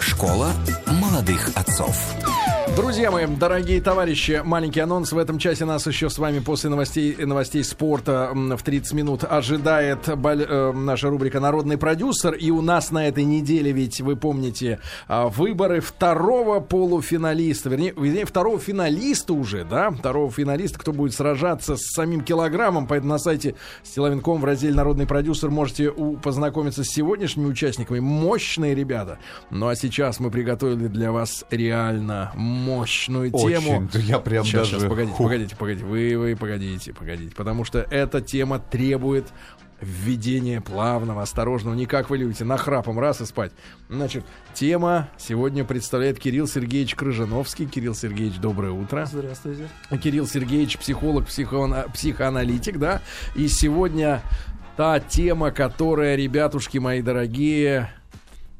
Школа молодых отцов. Друзья мои, дорогие товарищи, маленький анонс. В этом часе нас еще с вами после новостей, новостей спорта в 30 минут ожидает боль, э, наша рубрика «Народный продюсер». И у нас на этой неделе, ведь вы помните, э, выборы второго полуфиналиста, вернее, вернее, второго финалиста уже, да, второго финалиста, кто будет сражаться с самим килограммом. Поэтому на сайте Стилавинком в разделе «Народный продюсер» можете у, познакомиться с сегодняшними участниками. Мощные ребята. Ну а сейчас мы приготовили для вас реально мощную тему. Очень, я прям сейчас, даже... Сейчас, погодите, Фу. погодите, погодите. Вы, вы, погодите, погодите. Потому что эта тема требует введения плавного, осторожного. Не как вы любите, нахрапом раз и спать. Значит, тема сегодня представляет Кирилл Сергеевич Крыжановский. Кирилл Сергеевич, доброе утро. Здравствуйте. Кирилл Сергеевич, психолог, психоана- психоаналитик, да. И сегодня та тема, которая, ребятушки мои дорогие,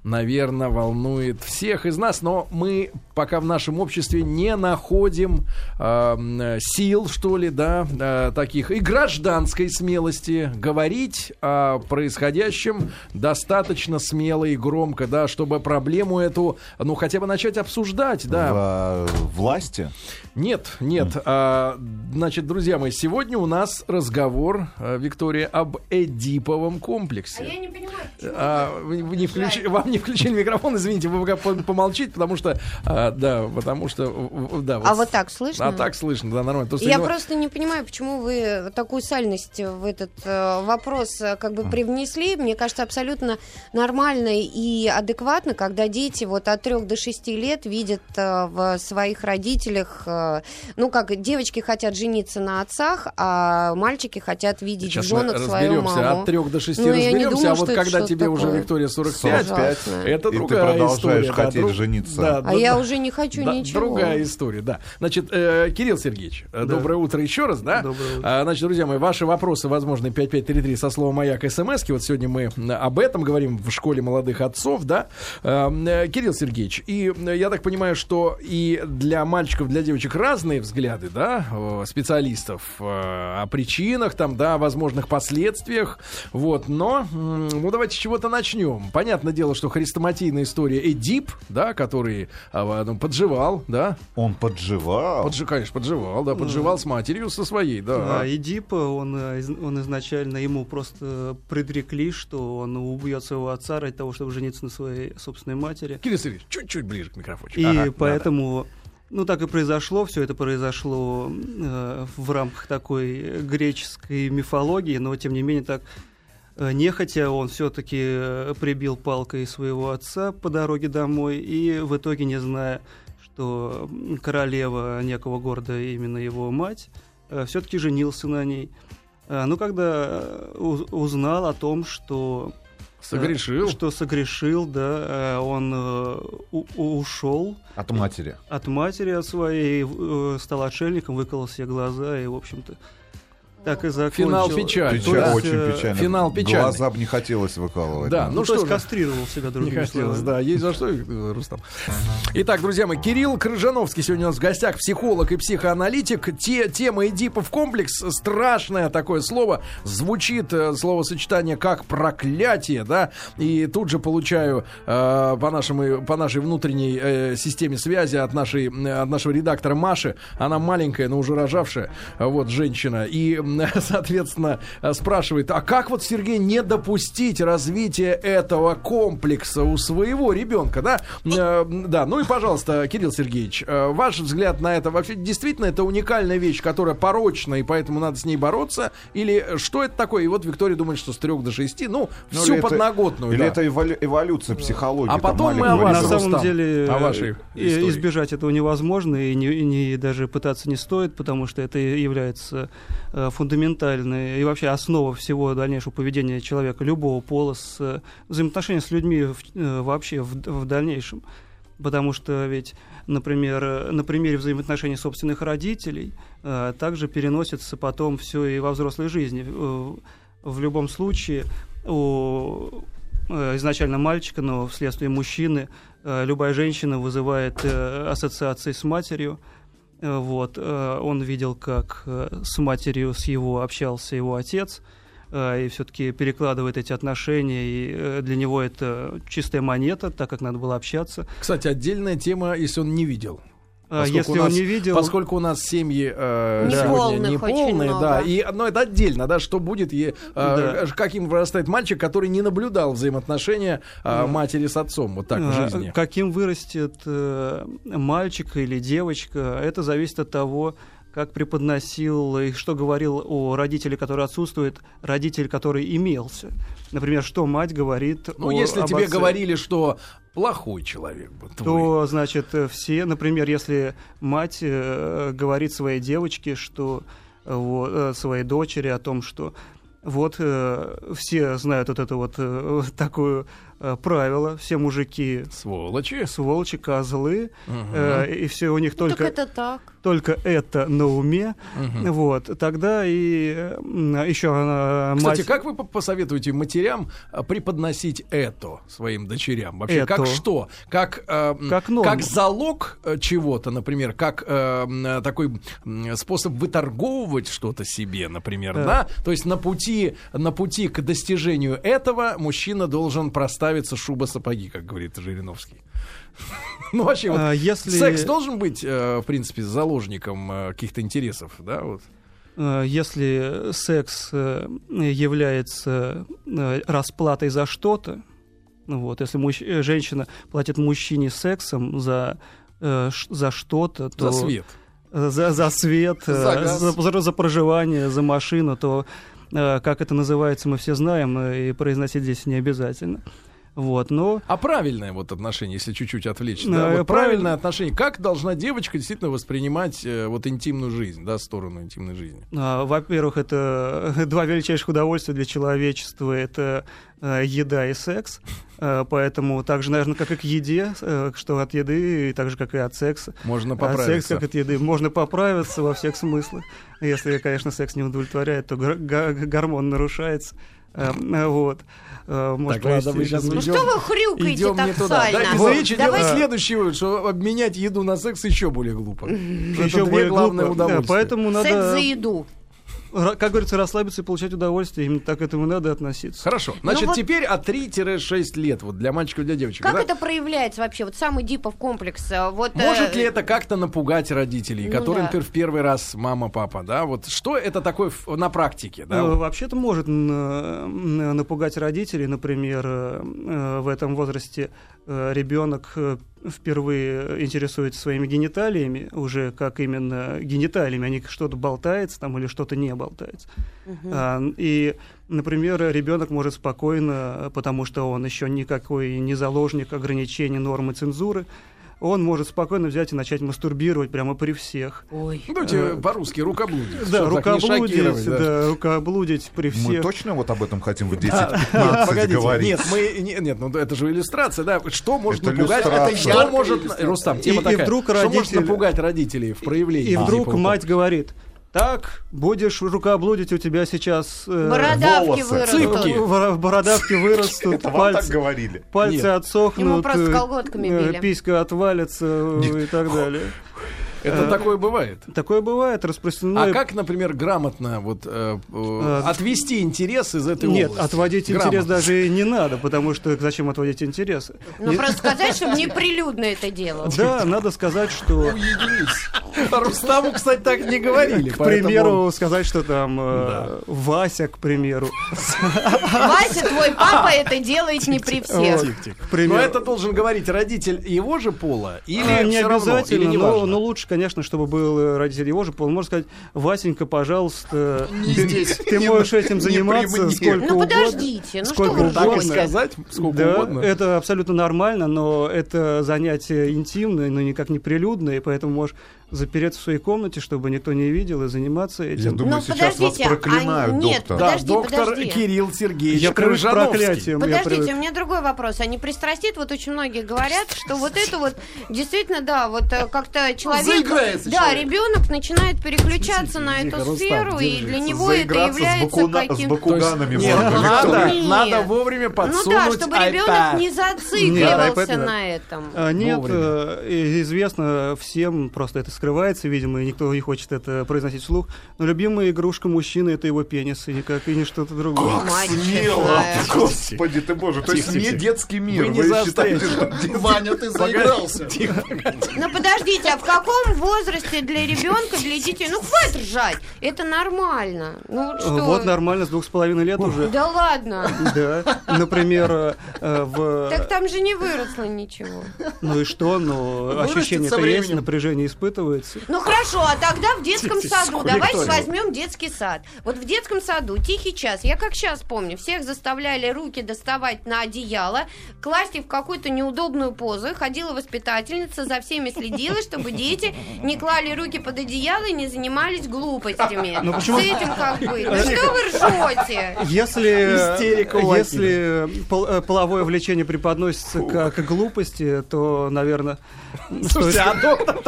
наверное, волнует всех из нас, но мы пока в нашем обществе не находим э, сил, что ли, да, э, таких и гражданской смелости говорить о происходящем достаточно смело и громко, да, чтобы проблему эту, ну, хотя бы начать обсуждать, да. В, э, власти? Нет, нет. А, значит, друзья мои, сегодня у нас разговор, а, Виктория, об Эдиповом комплексе. А я не понимаю. А, не включи- вам не включили микрофон, извините, вы пока по- помолчите, потому что, а, да, потому что, в- в- да. А вот так слышно? А так слышно, да, нормально. То, Я его- просто не понимаю, почему вы такую сальность в этот э, вопрос э, как бы привнесли. Мне кажется, абсолютно нормально и адекватно, когда дети вот от 3 до 6 лет видят э, в своих родителях, э, ну как девочки хотят жениться на отцах, а мальчики хотят видеть Сейчас женах свою разберемся, маму. от 3 до 6 Ну, я не разберемся, думаю, а вот когда тебе уже, такое. Виктория, 45, 45, это и ты другая продолжаешь история. да, хотеть друг- жениться. Да, А да, я да. уже не хочу Да, ничего. Другая история, да. Значит, э, Кирилл Сергеевич, э, доброе утро еще раз, да? Доброе утро. А, значит, друзья мои, ваши вопросы, возможно, 5533 со словом «Маяк» смс Вот сегодня мы м, об этом говорим в школе молодых отцов, да? Э, э, Кирилл Сергеевич, и э, я так понимаю, что и для мальчиков, для девочек разные взгляды, да, э, специалистов э, о причинах, там, да, о возможных последствиях, вот, но, ну, давайте с чего-то начнем. Понятное дело, что хрестоматийная история Эдип, да, который а, ну, подживал, да, Он подживал. Поджи, конечно, подживал, да, подживал с матерью со своей, да. А Эдипа, он, э, он изначально ему просто предрекли, что он убьет своего отца ради того, чтобы жениться на своей собственной матери. Кирилл Сергеевич, чуть-чуть ближе к микрофончику. И Ага, поэтому, ну так и произошло, все это произошло э, в рамках такой греческой мифологии, но тем не менее так нехотя он все-таки прибил палкой своего отца по дороге домой, и в итоге, не зная, что королева некого города именно его мать, все-таки женился на ней. А, Ну, когда э, уз- узнал о том, что. Согрешил. что согрешил, да, э, он э, ушел От матери. от матери от своей, э, стал отшельником, выколол себе глаза и, в общем-то, так и закончил. Финал печальный, Печаль- да. Очень э, печально. финал печальный. Глаза бы не хотелось выкалывать. Да, Ну, ну то что есть же. кастрировал себя Не другими хотелось, словами. да, есть за что, Рустам. Итак, друзья мои, Кирилл Крыжановский сегодня у нас в гостях, психолог и психоаналитик. Те, тема Эдипов комплекс, страшное такое слово, звучит э, словосочетание как проклятие, да, и тут же получаю э, по, нашему, по нашей внутренней э, системе связи от, нашей, от нашего редактора Маши, она маленькая, но уже рожавшая, э, вот, женщина, и, соответственно, э, спрашивает, а как вот, Сергей, не допустить развития этого комплекса у своего ребенка, да? Э, Да, ну и, пожалуйста, Кирилл Сергеевич, э, ваш взгляд на это, вообще действительно это уникальная вещь, которая порочна, и поэтому надо с ней бороться, или что это такое? И вот Виктория думает, что с трех до шести, ну, Ну, всю или это- подноготную, Или да. это эволю- эволюция психологии. А потом мы о вас, На самом деле о вашей истории. избежать этого невозможно и, не, и не- даже пытаться не стоит, потому что это является э, фундаментальной и вообще основа всего дальнейшего поведения человека любого пола с э, взаимоотношения с людьми в- э, вообще в, в дальнейшем. Потому что ведь, например, э, на примере взаимоотношений собственных родителей э, также переносится потом все и во взрослой жизни. Э, В любом случае, у э, изначально мальчика, но вследствие мужчины любая женщина вызывает ассоциации с матерью. Э, Вот, э, он видел, как э, с матерью с его общался его отец. и все-таки перекладывает эти отношения, и для него это чистая монета, так как надо было общаться. Кстати, отдельная тема, если он не видел. А Поскольку Если у нас- он не видел, Поскольку у нас семьи э, Неполных сегодня неполные, много. да, и ну, это отдельно, да, что будет, е- э, каким вырастает мальчик, который не наблюдал взаимоотношения э, матери с отцом, вот так в А, жизни. Каким вырастет э, мальчик или девочка, это зависит от того, как преподносил и что говорил о родителе, который отсутствует, родитель, который имелся. Например, что мать говорит Ну, о- если об тебе отце. говорили, что плохой человек был твой. то, значит, э, все, например, если мать э, говорит своей девочке, что э, вот, э, своей дочери о том, что вот э, все знают вот это вот э, такое э, правило, все мужики Сволочи. сволочи, козлы, Мгм. э, и все у них Ну, только так это так. Только это на уме, Мгм. вот тогда и еще она Кстати, мать как вы по- посоветуете матерям а, преподносить это своим дочерям? Вообще, Это. как что? Как, э, Как норму. как залог э, чего-то, например, как э, э, такой способ выторговывать что-то себе, например, Да. да? То есть на пути, на пути к достижению этого мужчина должен проставиться шуба-сапоги, как говорит Жириновский. Ну, вообще, вот А, если секс должен быть, э, в принципе, заложником э, каких-то интересов, да? Вот. э, если секс э, является расплатой за что-то, ну вот, если э, женщина платит мужчине сексом за за что-то, то За свет. за, за свет, За за, за- за проживание, за машину, то как это называется, мы все знаем, и произносить здесь не обязательно. Вот, но А правильное вот отношение, если чуть-чуть отвлечься, да, вот правильно. правильное отношение. Как должна девочка действительно воспринимать э, вот интимную жизнь, да, сторону интимной жизни? А, Во-первых, это два величайших удовольствия для человечества. Это э, еда и секс. Э, Поэтому так же, наверное, как и к еде, что от еды, и так же, как и от секса. Можно От секса, поправиться. как от еды. Можно поправиться во всех смыслах. Если, конечно, секс не удовлетворяет, то гормон нарушается. Э, э, Вот. Э, может Так, ладно, мы сейчас Ну Идем- что вы хрюкаете Идем так не туда. Да, сально? из речи Давай- делать следующий вывод, что обменять еду на секс еще более глупо. Еще более глупо. Да. Поэтому Секс надо, за еду. Как говорится, расслабиться и получать удовольствие. Именно так к этому надо относиться. Хорошо. Значит, Ну вот- теперь от 3-6 лет, вот для мальчиков и для девочек. Как да? это проявляется вообще? Вот самый Дипов комплекс. э, Вот, Может э, ли это как-то напугать родителей, Ну которые, да. например, в первый раз мама, папа, да? Вот что это такое в- на практике, да? Э, вот? Вообще-то может напугать родителей. Например, э, э, в этом возрасте э, ребенок э, впервые интересуется своими гениталиями, уже как именно гениталиями, а не что-то болтается там или что-то не болтается. А, И, например, ребенок может спокойно, потому что он еще никакой не заложник ограничений нормы цензуры, он может спокойно взять и начать мастурбировать прямо при всех. Ой. Ну, давайте по-русски, рукоблудить. Да, рукоблудить, да. да, рукоблудить при Мы всех. точно вот об этом хотим в Нет, 10-15 погодите, говорить? нет, мы, не- нет, ну это же иллюстрация, да, что может Это напугать, иллюстрация. что может, Рустам, тема И- и такая, вдруг что может напугать родителей в проявлении И вдруг мать говорит, так, будешь рукоблудить, у тебя сейчас... э, Бородавки волосы. вырастут. Цыпки. бор- бородавки вырастут, Это вам так пальцы, говорили? пальцы Нет. отсохнут, Ему просто э, колготками э, били. писька отвалится э, и так далее. Это Э, такое бывает. Такое бывает, распространено. А как, например, грамотно вот э, э, отвести интерес из этой Нет, отводить интерес даже и не надо, потому что зачем отводить интересы? Ну, просто сказать, чтобы неприлюдно это делал. Да, надо сказать, что, А Рустаму, кстати, так не говорили. к примеру, сказать, что там Вася, к примеру, Вася, твой папа это делает не при всех. Но это должен говорить родитель его же пола или А, не обязательно, но лучше, конечно, чтобы был э, родитель его же пол. Можно сказать, Васенька, пожалуйста, Не ты, здесь, ты не можешь этим не заниматься мне. сколько Ну, угодно. подождите, ну Сколько что вы ржете? сказать, сколько Да, угодно. это абсолютно нормально, но это занятие интимное, но никак не прилюдное, и поэтому можешь запереться в своей комнате, чтобы никто не видел, и заниматься Я этим. думаю, Ну, сейчас вас подождите, а проклинают, нет, доктор. Да, Подожди, доктор подожди. Кирилл Сергеевич Я я Подождите, привык. у меня другой вопрос. А не пристрастит? Вот очень многие говорят, что вот это вот действительно, да, вот э, как-то человек... заиграется Да, человек. ребенок начинает переключаться на Тихо, эту Рустам, сферу, и для него это является бакуна- с каким... То есть, бакуганами нет, надо, Нет. надо вовремя Ну подсунуть да, чтобы ребенок не Нет, зацикливался да. на этом. А, Нет, Вовремя. э, известно всем, просто это, скрывается, видимо, и никто не хочет это произносить вслух. Но любимая игрушка мужчины — это его пенис, и никак и не что-то другое. Мать Смело! Господи ты боже, то есть не детский мир. Вы не считаете, что Ваня, ты заигрался. Ну подождите, а в каком возрасте для ребенка, для детей? Ну хватит ржать, это нормально. Ну вот что? Вот нормально, с двух с половиной лет уже. Да ладно. Да. Например, э, в... Так там же не выросло ничего. Ну и что? Ну, Вырастет ощущение-то есть, напряжение испытывается. Ну хорошо, а тогда в детском саду. Давайте возьмем детский сад. Вот в детском саду тихий час. Я как сейчас помню, всех заставляли руки доставать на одеяло, класть их в какую-то неудобную позу. Ходила воспитательница, за всеми следила, чтобы дети не клали руки под одеяло и не занимались глупостями. Ну, почему- С этим как быть? Ну что вы ржете? Если, Истерика если пол- э, половое влечение преподносится как к глупости, то, наверное, Слушайте, а доктор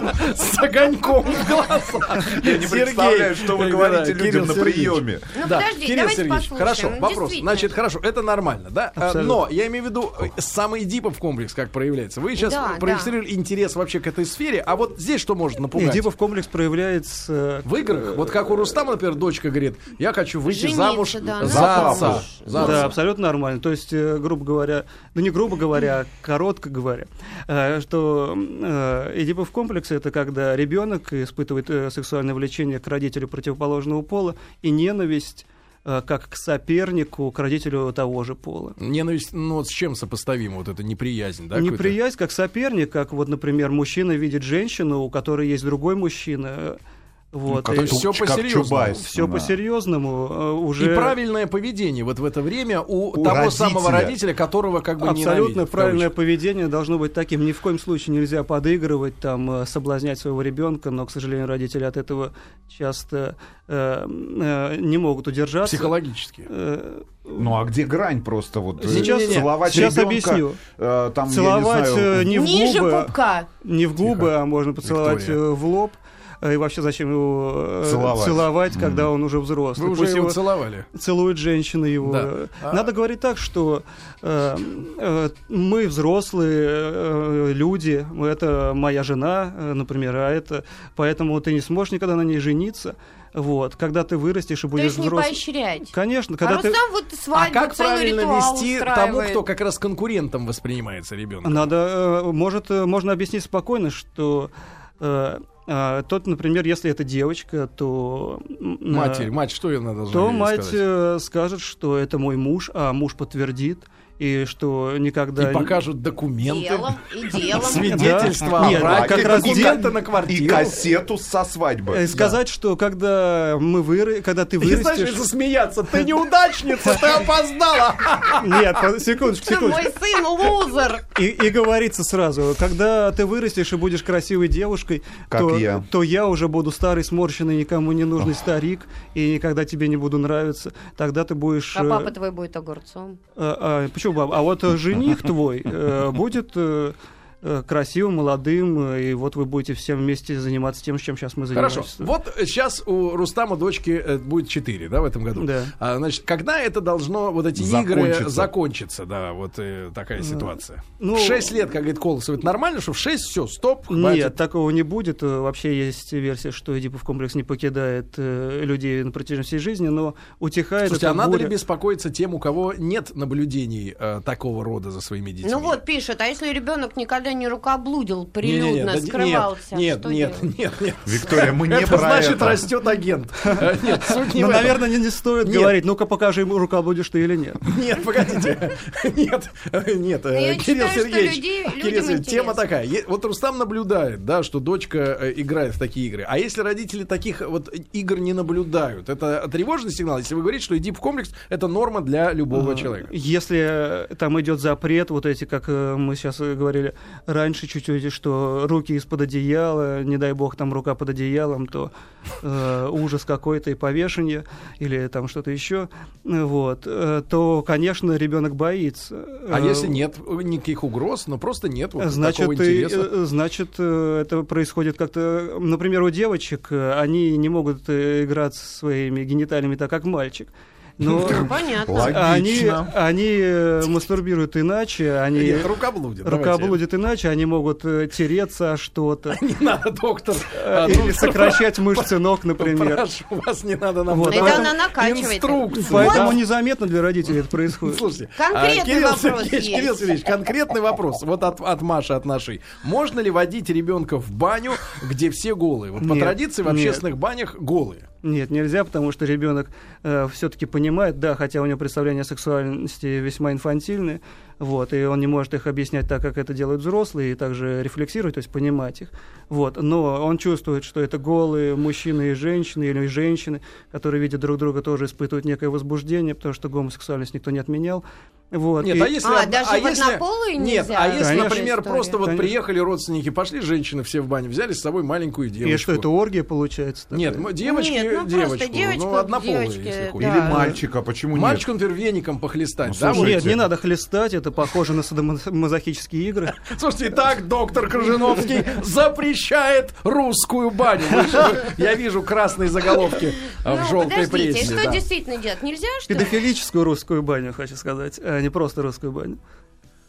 огоньком в глазах. Я не представляю, что вы говорите людям на приеме. Ну подожди, давайте послушаем. хорошо, Ну, вопрос. Значит, хорошо, это нормально, да? А. Но я имею в виду э, самый дипов комплекс, как проявляется. Вы сейчас проиллюстрировали интерес вообще к этой сфере, а вот здесь что может напугать? Эдипов комплекс проявляется В играх, вот как у Рустама, например, дочка говорит, я хочу выйти замуж за отца. Да, абсолютно нормально. То есть, э, грубо говоря, ну не грубо говоря, а коротко говоря, э, что э, Эдипов комплекс это когда ребенок испытывает э, сексуальное влечение к родителю противоположного пола и ненависть э, как к сопернику, к родителю того же пола. Ненависть, ну вот с чем сопоставима вот эта неприязнь, да? Неприязнь как соперник, как вот, например, мужчина видит женщину, у которой есть другой мужчина. Вот, то есть всё Как по-серьезному. Все Да. по-серьезному э, уже... И правильное поведение вот в это время у, У того родителя. самого родителя, которого как бы Абсолютно правильное поведение должно быть таким. Ни в коем случае нельзя подыгрывать, там, э, соблазнять своего ребенка, но, к сожалению, родители от этого часто э, э, не могут удержаться. Психологически. Э, Ну а где грань просто вот? э, Сейчас- целовать сейчас ребенка, объясню. э, там, я Целовать не знаю, не в Ниже губы, пупка. не в губы, а можно поцеловать Виктория. в лоб. Э, И вообще зачем его э, Целовать. целовать, когда он уже взрослый? Вы уже Пусть его его целовали. целует женщина его. Да. А- Надо говорить так, что э, э, мы взрослые э, люди, это моя жена, э, например, а это поэтому ты не сможешь никогда на ней жениться. Вот, когда ты вырастешь и То будешь есть не взрослым. поощрять. Конечно, А когда ты Рустам вот А свадьбу, как целый правильно вести тому, устраивает. кто как раз конкурентом воспринимается ребенком? Надо, может, можно объяснить спокойно, что э, э, тот, например, если это девочка, то Матерь, мать, что ее надо то ей мать сказать? э, скажет, что это мой муж, а муж подтвердит и что никогда И покажут документы. Делом и делом. Свидетельство Да. о Нет, браке, как раз дел- на И квартиру. кассету со свадьбы. Э, сказать, что когда мы выры... когда ты И знаешь, вырастешь... засмеяться. Ты неудачница, ты опоздала. Нет, секундочку, секундочку. мой сын лузер. И, и говорится сразу, когда ты вырастешь и будешь красивой девушкой, Как то, я. то я уже буду старый, сморщенный, никому не нужный старик, и никогда тебе не буду нравиться. Тогда ты будешь... А э, папа твой будет огурцом. а, а, почему папа? А вот жених твой э, будет э, красивым, молодым, э, и вот вы будете все вместе заниматься тем, чем сейчас мы занимаемся. Хорошо. Вот сейчас у Рустама дочки э, будет 4, да, в этом году. Да. А, значит, когда это должно, вот эти игры Закончится. закончиться, да, вот э, такая ситуация. ну- в 6 лет, как говорит Колосов, это нормально, что в 6 все, стоп, хватит? Нет, такого не будет. Э, Вообще есть версия, что Эдипов комплекс не покидает э, людей на протяжении всей жизни, но утихает Слушайте, а надо ли буря. беспокоиться тем, у кого нет наблюдений э, такого рода за своими детьми? Ну вот пишет, а если ребенок никогда не рукоблудил, прилюдно да- скрывался, Нет, что нет, делать? нет, нет. Виктория, мы не это про значит, это. растет агент. Э, Нет, суть не Ну, наверное, не, не стоит Нет. говорить, ну-ка покажи ему, рукоблудишь ты или нет. Нет, погодите. Нет, нет, э, Кирилл Сергеевич. людей- людям Кирилл Сергеевич, тема такая. Вот Рустам наблюдает, да, что дочка э, играет в такие игры. А если родители таких вот игр не наблюдают, это тревожный сигнал, если вы говорите, что иди в комплекс, это норма для любого человека. Если э, там идет запрет, вот эти, как э, мы сейчас э, говорили раньше чуть-чуть, что руки из-под одеяла, не дай бог там рука под одеялом, то э, ужас какой-то и повешение или там что-то еще, э, вот, э, то, конечно, ребенок боится. А Э, если нет никаких угроз, но просто нет вот Значит, такого интереса. э, значит, э, это происходит как-то, например, у девочек, э, они не могут э, играть со своими гениталиями так, как мальчик. Но Понятно. они, они э, мастурбируют иначе, они Нет, рукоблудит. давайте. рукоблудят иначе, они могут э, тереться о что-то. Не надо, доктор. э, А, Или сокращать мышцы ног, например. Прошу вас, не надо нам Вот, Это она накачивает. инструкции. Поэтому незаметно для родителей это происходит. Слушайте, Конкретный а, Кирилл вопрос. Кирилл Сергеевич, конкретный вопрос. Вот от, от Маши, от нашей. Можно ли водить ребенка в баню, где все голые? Вот по традиции в общественных банях голые. Нет, нельзя, потому что ребенок все-таки понимает, да, хотя у него представления о сексуальности весьма инфантильные, вот, и он не может их объяснять так, как это делают взрослые, и также рефлексировать, то есть понимать их. Вот, но он чувствует, что это голые мужчины и женщины, или женщины, которые видят друг друга, тоже испытывают некое возбуждение, потому что гомосексуальность никто не отменял. Вот, Нет, и- а если... А, даже если- однополые Нет, нельзя? а если, Конечно. например, История. просто вот Конечно. приехали родственники, пошли женщины все в баню, взяли с собой маленькую девочку. и что, это оргия получается? такая? Нет, девочки, Нет, ну девочку, девочку, ну однополые, девочки, если да. Или мальчика, почему нет? Мальчику, например, веником похлестать, Ну, да? слушайте. Нет, не надо хлестать, это похоже на садомазохические игры. Слушайте, итак, доктор Крыжиновский запрещает русскую баню. Вы Я вижу красные заголовки а, в Ну, желтой прессе. что действительно делать? Нельзя, что ли? Педофилическую русскую баню, хочу сказать, а не просто русскую баню.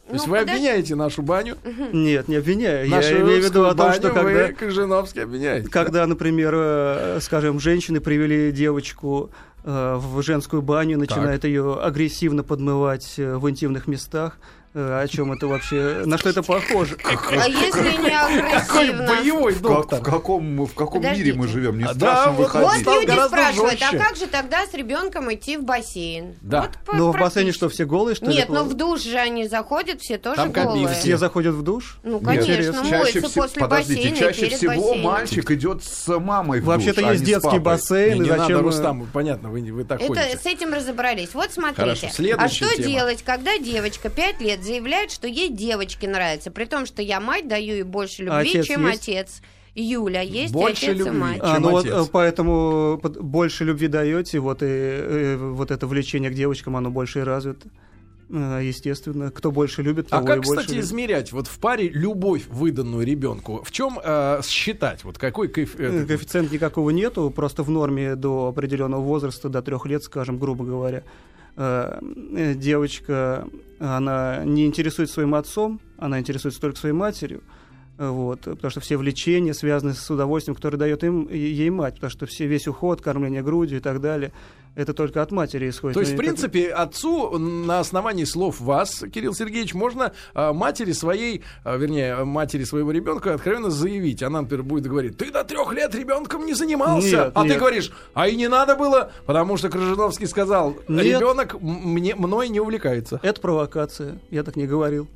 То есть Ну, вы подожди. обвиняете нашу баню, Нет, не обвиняю. нашу Я имею в виду о том, что когда, вы Крыжиновский обвиняете. когда, например, э, скажем, женщины привели девочку в женскую баню, начинают ее агрессивно подмывать э, в интимных местах, э, о чем это вообще, на что это похоже? А если не Какой агрессивно? боевой Как- доктор. в каком, в каком Подождите. мире мы живем? Мне А, страшно да, вот- Вот выходить. стал люди спрашивают, жестче. а как же тогда с ребенком идти в бассейн? Да. Вот Но в бассейне что, все голые, что ли? Нет, ну плавают? в душ же они заходят, все тоже Там голые. Все заходят в душ? Ну, Нет, конечно, интересно. моются все- после подождите, бассейна чаще перед всего бассейном. мальчик идет с мамой в Вообще-то душ, а есть не с детский папой. бассейн, Не, и не зачем... надо, э, Рустам, понятно, вы, не- вы так Это ходите. с этим разобрались. Вот смотрите. Хорошо, а что делать, когда девочка 5 лет заявляет, что ей девочки нравятся, при том, что я мать даю ей больше любви, отец чем есть? отец. Юля, есть Больше и отец, любви. и мать. А, чем ну вот отец. э, поэтому под- больше любви даете, вот и э, вот это влечение к девочкам, оно больше и развито. Э, Естественно, кто больше любит, А того как, и больше кстати, любит. измерять вот в паре любовь, выданную ребенку? В чем э, считать? Вот какой коэф- Э, Коэффициента никакого нету, просто в норме до определенного возраста, до трех лет, скажем, грубо говоря, э, э, девочка, она не интересует своим отцом, она интересуется только своей матерью. Вот, потому что все влечения связаны с удовольствием, которое дает им, ей мать, потому что все, весь уход, кормление грудью и так далее, это только от матери исходит. То есть, в и как- принципе, отцу на основании слов вас, Кирилл Сергеевич, можно э, матери своей, э, вернее, матери своего ребенка откровенно заявить. Она, например, будет говорить, ты до трех лет ребенком не занимался. Нет, а ты нет. говоришь, а и не надо было, потому что Крыжиновский сказал, ребенок мне, мной не увлекается. Это провокация, я так не говорил.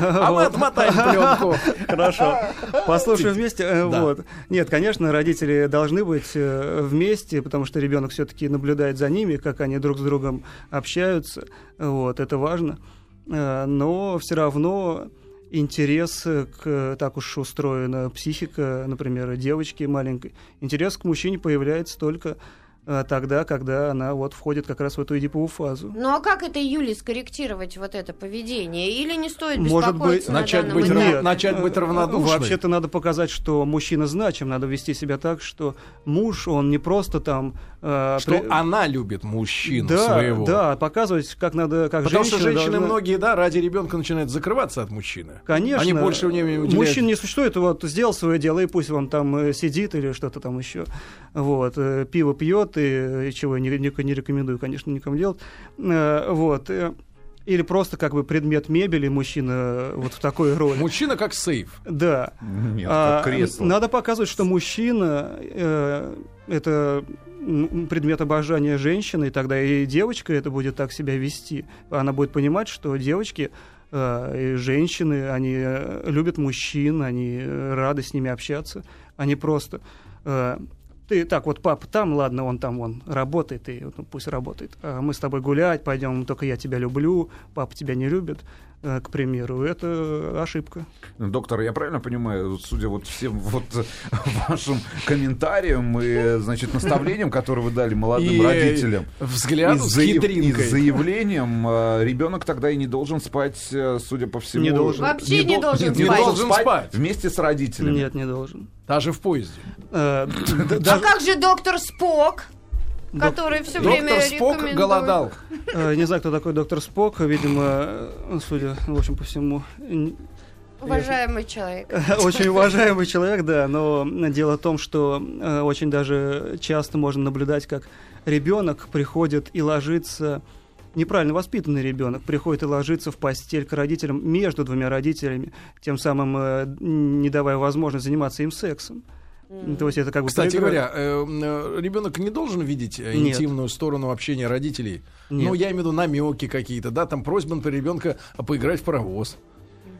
А мы отмотаем пленку. Хорошо. Послушаем вместе. Э. Вот. Нет, конечно, родители должны быть э, вместе, потому что ребенок все-таки наблюдает за ними, как они друг с другом общаются. Вот, это важно. Э, Но все равно интерес к, так уж устроена психика, например, девочки маленькой, интерес к мужчине появляется только тогда, когда она вот входит как раз в эту эдиповую фазу. Ну а как это, Юли, скорректировать вот это поведение? Или не стоит Может беспокоиться быть, на начать быть рав- начать быть э, равнодушной? Вообще-то надо показать, что мужчина значим, надо вести себя так, что муж, он не просто там... э, Что при- она любит мужчину да, своего. Да, показывать, как надо, как Потому женщина что женщины должна- многие, да, ради ребенка начинают закрываться от мужчины. Конечно. Они больше времени уделяют. Мужчин не существует, вот сделал свое дело, и пусть он там э, сидит или что-то там еще. Вот, э, пиво пьет, и, и чего я не, не- не рекомендую, конечно, никому делать. Э, Вот. э, Или просто как бы предмет мебели мужчина э, вот в такой роли. Мужчина как сейф. Да. Нет, А, как кресло. Надо показывать, что мужчина э, это предмет обожания женщины, и тогда и девочка это будет так себя вести. Она будет понимать, что девочки э, и женщины, они э, любят мужчин, они э, рады с ними общаться, они просто э, ты так вот папа там, ладно, он там он работает, и ну, пусть работает. А мы с тобой гулять пойдем, только я тебя люблю, папа тебя не любит, к примеру. Это ошибка. Доктор, я правильно понимаю, судя вот всем вот вашим комментариям и, значит, наставлениям, которые вы дали молодым И, э, родителям, Взгляд и заяв- и заявлением э, ребенок тогда и не должен спать, э, судя по всему. Не должен. Вообще не дол- должен не спать. должен спать. вместе с родителями. Нет, не должен. Даже в поезде. Э, А как же доктор Спок? Который все время Доктор Спок рекомендует. голодал. Э, Не знаю, кто такой доктор Спок, видимо, э, судя, в общем, по всему, Уважаемый человек. Очень уважаемый человек, да, но дело в том, что э, очень даже часто можно наблюдать, как ребенок приходит и ложится, неправильно воспитанный ребенок приходит и ложится в постель к родителям между двумя родителями, тем самым э, не давая возможность заниматься им сексом. То есть это как бы Кстати говоря, э, э, ребенок не должен видеть э, Нет. интимную сторону общения родителей. Нет. Ну, я имею в виду намеки какие-то, да, там просьба на ребенка поиграть в паровоз.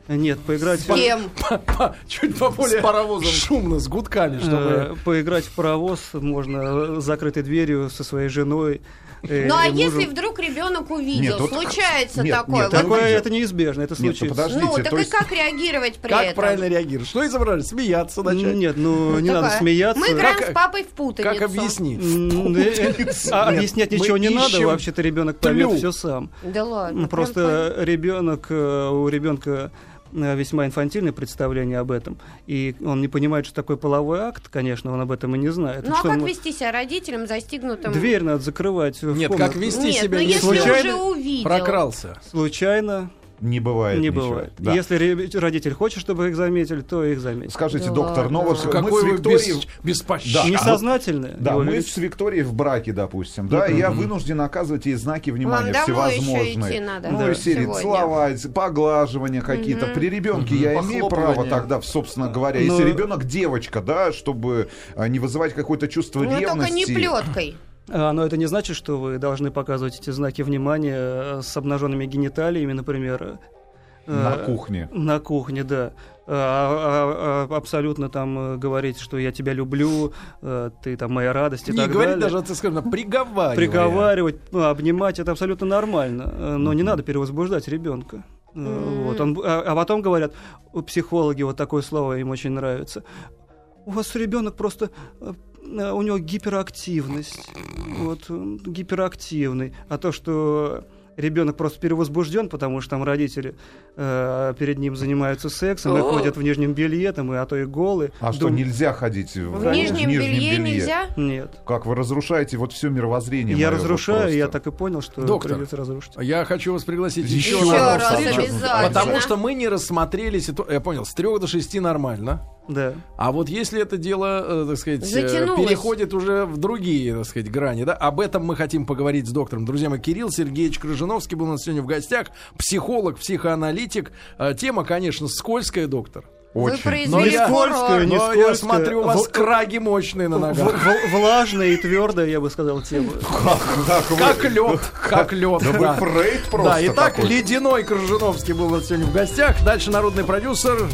Нет, поиграть... С кем? По- Чуть поболее С паровозом. шумно, с гудками, Э, чтобы... поиграть в паровоз можно с закрытой дверью со своей женой. Э, Ну а если вдруг ребенок увидел, случается такое. Такое это неизбежно, это ну случится. ну, так и как реагировать при Как этом? правильно реагировать? Что изображать? Смеяться начать? Нет, ну не надо смеяться. Мы играем Как- с папой в путаницу. Как объяснить? Э, э, А объяснять ничего не надо, вообще-то ребенок поймет все сам. Да ладно. Ну, Просто ребенок, у ребенка весьма инфантильное представление об этом. И он не понимает, что такое половой акт, конечно, он об этом и не знает. Ну а Что как он- вести себя родителям застигнутым? Дверь надо закрывать. Нет, как вести Нет, себя, ну если если Случайно уже увидел. прокрался? Случайно Не бывает не ничего. бывает. Да. Если родитель хочет, чтобы их заметили, то их заметят. Скажите, Да доктор, но вот ладно. мы Какой с Викторией... бес- беспощадный. Да. Да, мы с Викторией в браке, допустим, да, и я вынужден оказывать ей знаки внимания Вам еще всевозможные. идти надо ну, да, из серии целовать, поглаживания какие-то. При ребенке я имею право тогда, собственно говоря, Но- если ребенок девочка, да, чтобы а, не вызывать какое-то чувство Ну только ревности. не плеткой. А, но это не значит, что вы должны показывать эти знаки внимания э, с обнаженными гениталиями, например. э, На кухне. На кухне, да. А, а, а, абсолютно там э, говорить, что я тебя люблю, э, ты там моя радость и Не так говорить далее. даже, скажем, приговаривая. Приговаривать, ну, обнимать, это абсолютно нормально. Э, Но не надо перевозбуждать ребенка. Э, Вот, он, а, а потом говорят, у психологи вот такое слово им очень нравится. У вас ребенок просто э, э, у него гиперактивность. Вот, он гиперактивный. А то, что ребенок просто перевозбужден, потому что там родители э, перед ним занимаются сексом и ходят в нижнем белье, там, и, а то и голые. А что, нельзя ходить в, В нижнем белье нельзя? Нет. Как вы разрушаете вот все мировоззрение Я разрушаю, просто. я так и понял, что Доктор. придется разрушить. Я хочу вас пригласить Еще еще, раз, обязательно. потому что мы не рассмотрели ситуацию. Я понял, с трех до шести нормально. Да. А вот если это дело, э, так сказать, э, Затянулось. переходит уже в другие, так сказать, грани, да, об этом мы хотим поговорить с доктором. Друзья мои, Кирилл Сергеевич Крыжиновский был у нас сегодня в гостях, психолог, психоаналитик. Э, Тема, конечно, скользкая, доктор. Очень. Но я- фурор. Скользкая, не Но я скользкая. смотрю, у вас В- краги мощные на В- ногах. в- влажная и твердая, я бы сказал, тема. Как, лед, как лед. Да вы Фрейд просто Да, итак. Ледяной Крыжиновский был у нас сегодня в гостях. Дальше народный продюсер